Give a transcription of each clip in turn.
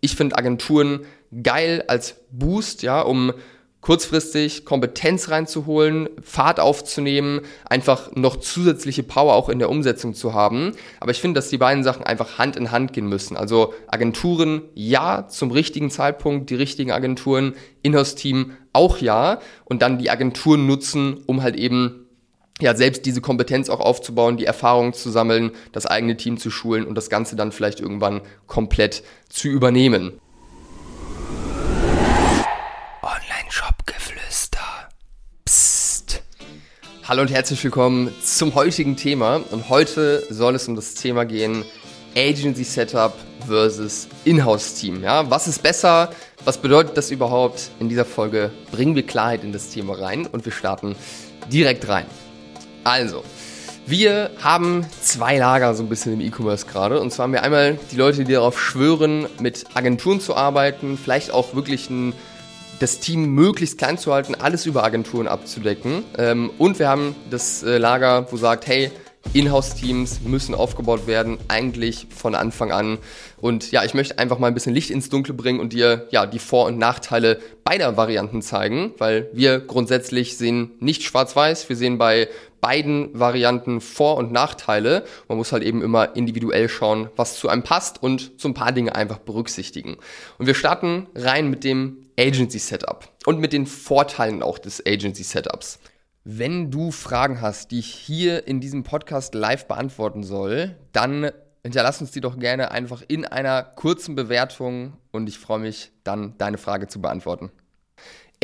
ich finde Agenturen geil als Boost, ja, um kurzfristig Kompetenz reinzuholen, Fahrt aufzunehmen, einfach noch zusätzliche Power auch in der Umsetzung zu haben. Aber ich finde, dass die beiden Sachen einfach Hand in Hand gehen müssen. Also Agenturen ja zum richtigen Zeitpunkt, die richtigen Agenturen, Inhouse-Team auch ja und dann die Agenturen nutzen, um halt eben ja, selbst diese Kompetenz auch aufzubauen, die Erfahrung zu sammeln, das eigene Team zu schulen und das Ganze dann vielleicht irgendwann komplett zu übernehmen. Hallo und herzlich willkommen zum heutigen Thema. Und heute soll es um das Thema gehen, Agency Setup versus Inhouse Team. Ja, was ist besser? Was bedeutet das überhaupt? In dieser Folge bringen wir Klarheit in das Thema rein und wir starten direkt rein. Also, wir haben zwei Lager so ein bisschen im E-Commerce gerade. Und zwar haben wir einmal die Leute, die darauf schwören, mit Agenturen zu arbeiten, vielleicht auch wirklich ein das Team möglichst klein zu halten, alles über Agenturen abzudecken. Ähm, und wir haben das äh, Lager, wo sagt, hey, Inhouse-Teams müssen aufgebaut werden, eigentlich von Anfang an. Und ja, ich möchte einfach mal ein bisschen Licht ins Dunkle bringen und dir ja die Vor- und Nachteile beider Varianten zeigen, weil wir grundsätzlich sehen nicht schwarz-weiß, wir sehen bei beiden Varianten Vor- und Nachteile. Man muss halt eben immer individuell schauen, was zu einem passt und so ein paar Dinge einfach berücksichtigen. Und wir starten rein mit dem Agency Setup und mit den Vorteilen auch des Agency Setups. Wenn du Fragen hast, die ich hier in diesem Podcast live beantworten soll, dann hinterlass uns die doch gerne einfach in einer kurzen Bewertung und ich freue mich dann, deine Frage zu beantworten.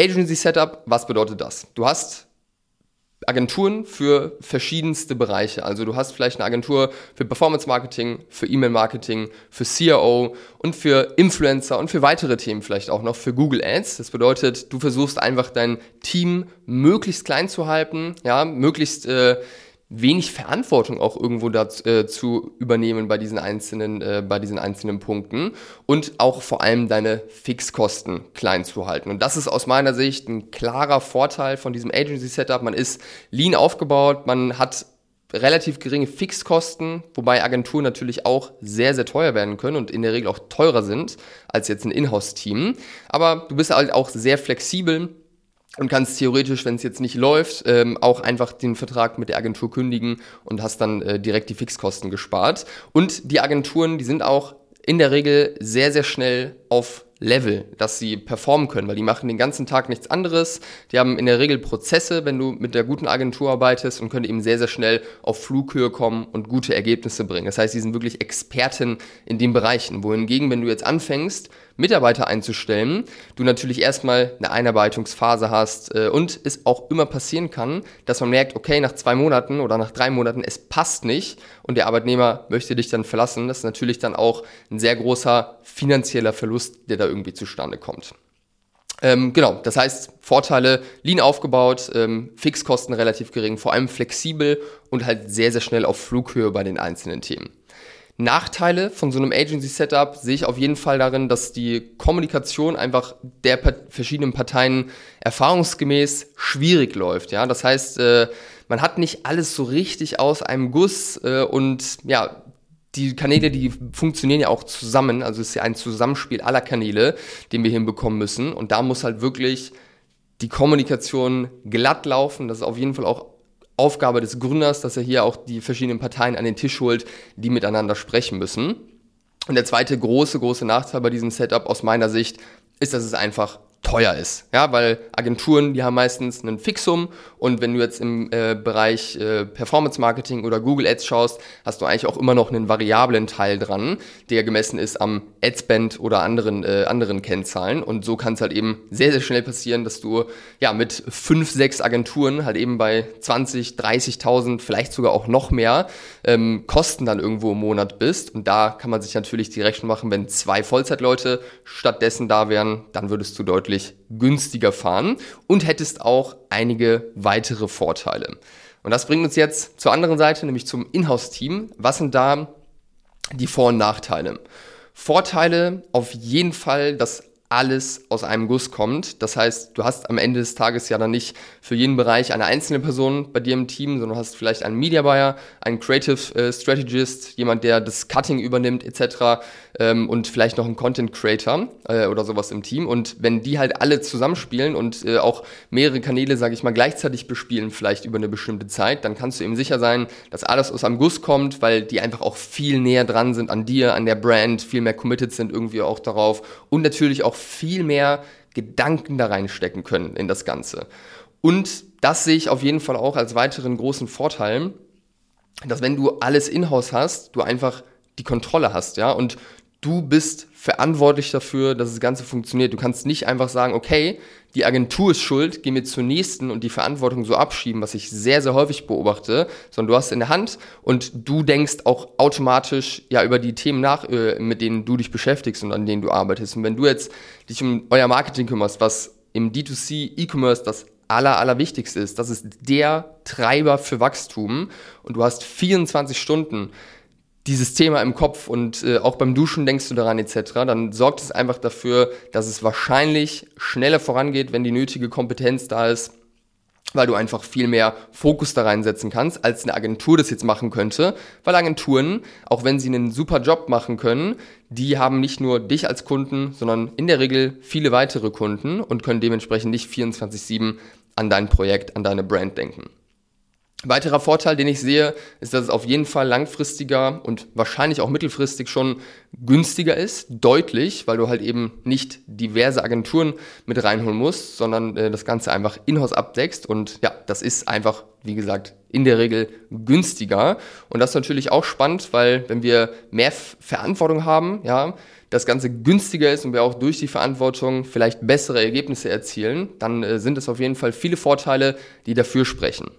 Agency Setup, was bedeutet das? Du hast Agenturen für verschiedenste Bereiche. Also du hast vielleicht eine Agentur für Performance Marketing, für E-Mail Marketing, für CRO und für Influencer und für weitere Themen vielleicht auch noch für Google Ads. Das bedeutet, du versuchst einfach dein Team möglichst klein zu halten, ja, möglichst äh, wenig Verantwortung auch irgendwo dazu äh, zu übernehmen bei diesen einzelnen, äh, bei diesen einzelnen Punkten und auch vor allem deine Fixkosten klein zu halten. Und das ist aus meiner Sicht ein klarer Vorteil von diesem Agency Setup. Man ist lean aufgebaut, man hat relativ geringe Fixkosten, wobei Agenturen natürlich auch sehr, sehr teuer werden können und in der Regel auch teurer sind als jetzt ein Inhouse-Team. Aber du bist halt auch sehr flexibel und kannst theoretisch, wenn es jetzt nicht läuft, ähm, auch einfach den Vertrag mit der Agentur kündigen und hast dann äh, direkt die Fixkosten gespart. Und die Agenturen, die sind auch in der Regel sehr, sehr schnell auf Level, dass sie performen können, weil die machen den ganzen Tag nichts anderes. Die haben in der Regel Prozesse, wenn du mit der guten Agentur arbeitest und können eben sehr, sehr schnell auf Flughöhe kommen und gute Ergebnisse bringen. Das heißt, sie sind wirklich Experten in den Bereichen. Wohingegen, wenn du jetzt anfängst, Mitarbeiter einzustellen, du natürlich erstmal eine Einarbeitungsphase hast äh, und es auch immer passieren kann, dass man merkt, okay, nach zwei Monaten oder nach drei Monaten, es passt nicht und der Arbeitnehmer möchte dich dann verlassen. Das ist natürlich dann auch ein sehr großer finanzieller Verlust, der da irgendwie zustande kommt. Ähm, genau, das heißt, Vorteile, lean aufgebaut, ähm, Fixkosten relativ gering, vor allem flexibel und halt sehr, sehr schnell auf Flughöhe bei den einzelnen Themen. Nachteile von so einem Agency-Setup sehe ich auf jeden Fall darin, dass die Kommunikation einfach der verschiedenen Parteien erfahrungsgemäß schwierig läuft. Ja, das heißt, äh, man hat nicht alles so richtig aus einem Guss äh, und ja, die Kanäle, die funktionieren ja auch zusammen. Also es ist ja ein Zusammenspiel aller Kanäle, den wir hinbekommen müssen. Und da muss halt wirklich die Kommunikation glatt laufen. Das ist auf jeden Fall auch Aufgabe des Gründers, dass er hier auch die verschiedenen Parteien an den Tisch holt, die miteinander sprechen müssen. Und der zweite große, große Nachteil bei diesem Setup aus meiner Sicht ist, dass es einfach teuer ist. Ja, weil Agenturen, die haben meistens einen Fixum und wenn du jetzt im äh, Bereich äh, Performance Marketing oder Google Ads schaust, hast du eigentlich auch immer noch einen variablen Teil dran, der gemessen ist am Adspend oder anderen, äh, anderen Kennzahlen. Und so kann es halt eben sehr, sehr schnell passieren, dass du ja mit fünf, sechs Agenturen halt eben bei 20, 30.000, vielleicht sogar auch noch mehr ähm, Kosten dann irgendwo im Monat bist. Und da kann man sich natürlich die Rechnung machen, wenn zwei Vollzeitleute stattdessen da wären, dann würdest du deutlich günstiger fahren und hättest auch einige weitere Vorteile. Und das bringt uns jetzt zur anderen Seite, nämlich zum Inhouse-Team. Was sind da die Vor- und Nachteile? Vorteile auf jeden Fall, dass alles aus einem Guss kommt. Das heißt, du hast am Ende des Tages ja dann nicht für jeden Bereich eine einzelne Person bei dir im Team, sondern hast vielleicht einen Media Buyer, einen Creative äh, Strategist, jemand, der das Cutting übernimmt etc. Ähm, und vielleicht noch einen Content Creator äh, oder sowas im Team. Und wenn die halt alle zusammenspielen und äh, auch mehrere Kanäle, sage ich mal, gleichzeitig bespielen, vielleicht über eine bestimmte Zeit, dann kannst du eben sicher sein, dass alles aus einem Guss kommt, weil die einfach auch viel näher dran sind an dir, an der Brand, viel mehr committed sind irgendwie auch darauf und natürlich auch viel mehr Gedanken da reinstecken können in das Ganze. Und das sehe ich auf jeden Fall auch als weiteren großen Vorteil, dass wenn du alles in-house hast, du einfach die Kontrolle hast, ja, und du bist verantwortlich dafür, dass das Ganze funktioniert. Du kannst nicht einfach sagen, okay, die Agentur ist schuld, geh mir zur nächsten und die Verantwortung so abschieben, was ich sehr, sehr häufig beobachte, sondern du hast in der Hand und du denkst auch automatisch ja über die Themen nach, äh, mit denen du dich beschäftigst und an denen du arbeitest. Und wenn du jetzt dich um euer Marketing kümmerst, was im D2C E-Commerce das aller, allerwichtigste ist, das ist der Treiber für Wachstum und du hast 24 Stunden dieses Thema im Kopf und äh, auch beim Duschen denkst du daran etc., dann sorgt es einfach dafür, dass es wahrscheinlich schneller vorangeht, wenn die nötige Kompetenz da ist, weil du einfach viel mehr Fokus da reinsetzen kannst, als eine Agentur das jetzt machen könnte, weil Agenturen, auch wenn sie einen super Job machen können, die haben nicht nur dich als Kunden, sondern in der Regel viele weitere Kunden und können dementsprechend nicht 24/7 an dein Projekt, an deine Brand denken. Weiterer Vorteil, den ich sehe, ist, dass es auf jeden Fall langfristiger und wahrscheinlich auch mittelfristig schon günstiger ist, deutlich, weil du halt eben nicht diverse Agenturen mit reinholen musst, sondern äh, das Ganze einfach in-house abdeckst. Und ja, das ist einfach, wie gesagt, in der Regel günstiger. Und das ist natürlich auch spannend, weil wenn wir mehr Verantwortung haben, ja, das Ganze günstiger ist und wir auch durch die Verantwortung vielleicht bessere Ergebnisse erzielen, dann äh, sind es auf jeden Fall viele Vorteile, die dafür sprechen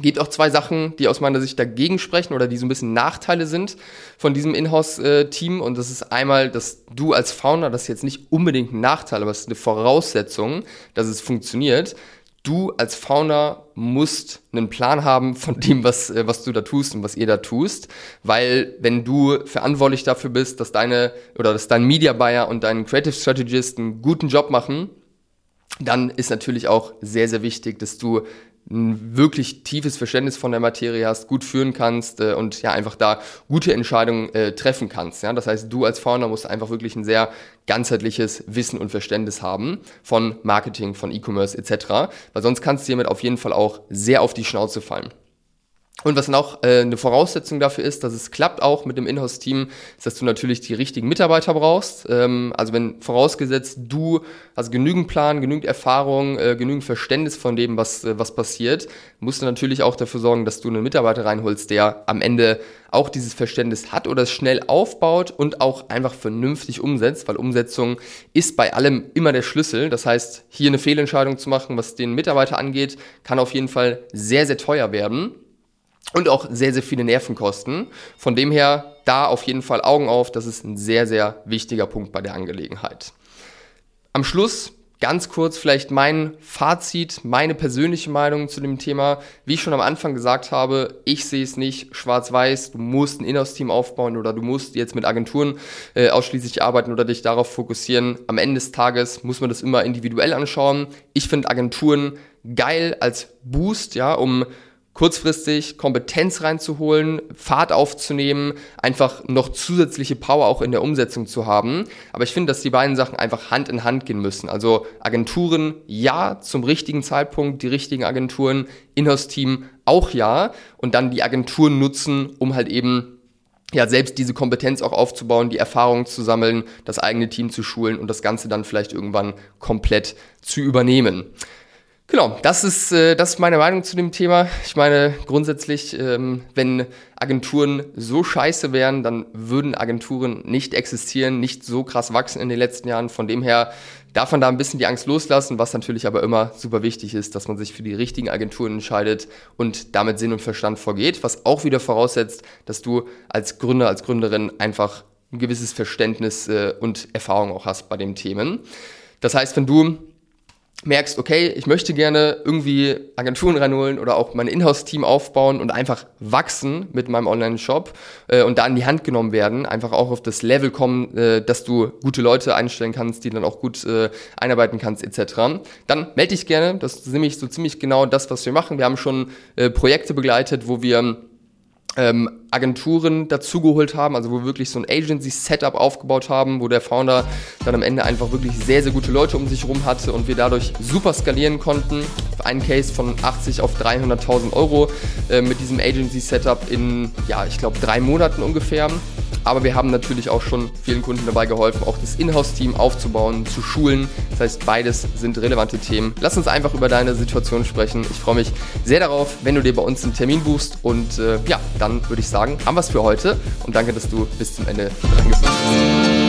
gibt auch zwei Sachen, die aus meiner Sicht dagegen sprechen oder die so ein bisschen Nachteile sind von diesem Inhouse-Team. Und das ist einmal, dass du als Founder, das ist jetzt nicht unbedingt ein Nachteil, aber es ist eine Voraussetzung, dass es funktioniert. Du als Founder musst einen Plan haben von dem, was, äh, was du da tust und was ihr da tust. Weil wenn du verantwortlich dafür bist, dass deine oder dass dein Media Buyer und dein Creative Strategist einen guten Job machen, dann ist natürlich auch sehr, sehr wichtig, dass du ein wirklich tiefes Verständnis von der Materie hast, gut führen kannst äh, und ja einfach da gute Entscheidungen äh, treffen kannst. Ja? Das heißt, du als Founder musst einfach wirklich ein sehr ganzheitliches Wissen und Verständnis haben von Marketing, von E-Commerce etc., weil sonst kannst du hiermit auf jeden Fall auch sehr auf die Schnauze fallen. Und was noch äh, eine Voraussetzung dafür ist, dass es klappt auch mit dem Inhouse-Team, ist, dass du natürlich die richtigen Mitarbeiter brauchst. Ähm, also wenn vorausgesetzt du hast genügend Plan, genügend Erfahrung, äh, genügend Verständnis von dem, was, äh, was passiert, musst du natürlich auch dafür sorgen, dass du einen Mitarbeiter reinholst, der am Ende auch dieses Verständnis hat oder es schnell aufbaut und auch einfach vernünftig umsetzt, weil Umsetzung ist bei allem immer der Schlüssel. Das heißt, hier eine Fehlentscheidung zu machen, was den Mitarbeiter angeht, kann auf jeden Fall sehr, sehr teuer werden und auch sehr, sehr viele Nervenkosten. Von dem her da auf jeden Fall Augen auf, das ist ein sehr, sehr wichtiger Punkt bei der Angelegenheit. Am Schluss ganz kurz vielleicht mein Fazit, meine persönliche Meinung zu dem Thema. Wie ich schon am Anfang gesagt habe, ich sehe es nicht schwarz-weiß, du musst ein Inhouse-Team aufbauen oder du musst jetzt mit Agenturen äh, ausschließlich arbeiten oder dich darauf fokussieren. Am Ende des Tages muss man das immer individuell anschauen. Ich finde Agenturen geil als Boost, ja, um kurzfristig Kompetenz reinzuholen, Fahrt aufzunehmen, einfach noch zusätzliche Power auch in der Umsetzung zu haben. Aber ich finde, dass die beiden Sachen einfach Hand in Hand gehen müssen. Also Agenturen ja zum richtigen Zeitpunkt, die richtigen Agenturen, Inhouse-Team auch ja und dann die Agenturen nutzen, um halt eben ja, selbst diese Kompetenz auch aufzubauen, die Erfahrung zu sammeln, das eigene Team zu schulen und das Ganze dann vielleicht irgendwann komplett zu übernehmen. Genau, das ist, äh, das ist meine Meinung zu dem Thema. Ich meine, grundsätzlich, ähm, wenn Agenturen so scheiße wären, dann würden Agenturen nicht existieren, nicht so krass wachsen in den letzten Jahren. Von dem her darf man da ein bisschen die Angst loslassen, was natürlich aber immer super wichtig ist, dass man sich für die richtigen Agenturen entscheidet und damit Sinn und Verstand vorgeht, was auch wieder voraussetzt, dass du als Gründer, als Gründerin einfach ein gewisses Verständnis äh, und Erfahrung auch hast bei den Themen. Das heißt, wenn du merkst, okay, ich möchte gerne irgendwie Agenturen reinholen oder auch mein Inhouse-Team aufbauen und einfach wachsen mit meinem Online-Shop äh, und da in die Hand genommen werden, einfach auch auf das Level kommen, äh, dass du gute Leute einstellen kannst, die dann auch gut äh, einarbeiten kannst etc., dann melde dich gerne. Das ist nämlich so ziemlich genau das, was wir machen. Wir haben schon äh, Projekte begleitet, wo wir ähm, Agenturen dazugeholt haben, also wo wir wirklich so ein Agency-Setup aufgebaut haben, wo der Founder dann am Ende einfach wirklich sehr, sehr gute Leute um sich herum hatte und wir dadurch super skalieren konnten. Ein Case von 80 auf 300.000 Euro äh, mit diesem Agency-Setup in, ja, ich glaube, drei Monaten ungefähr. Aber wir haben natürlich auch schon vielen Kunden dabei geholfen, auch das Inhouse-Team aufzubauen, zu schulen. Das heißt, beides sind relevante Themen. Lass uns einfach über deine Situation sprechen. Ich freue mich sehr darauf, wenn du dir bei uns einen Termin buchst. Und äh, ja, dann würde ich sagen, haben wir es für heute. Und danke, dass du bis zum Ende dran geblieben bist.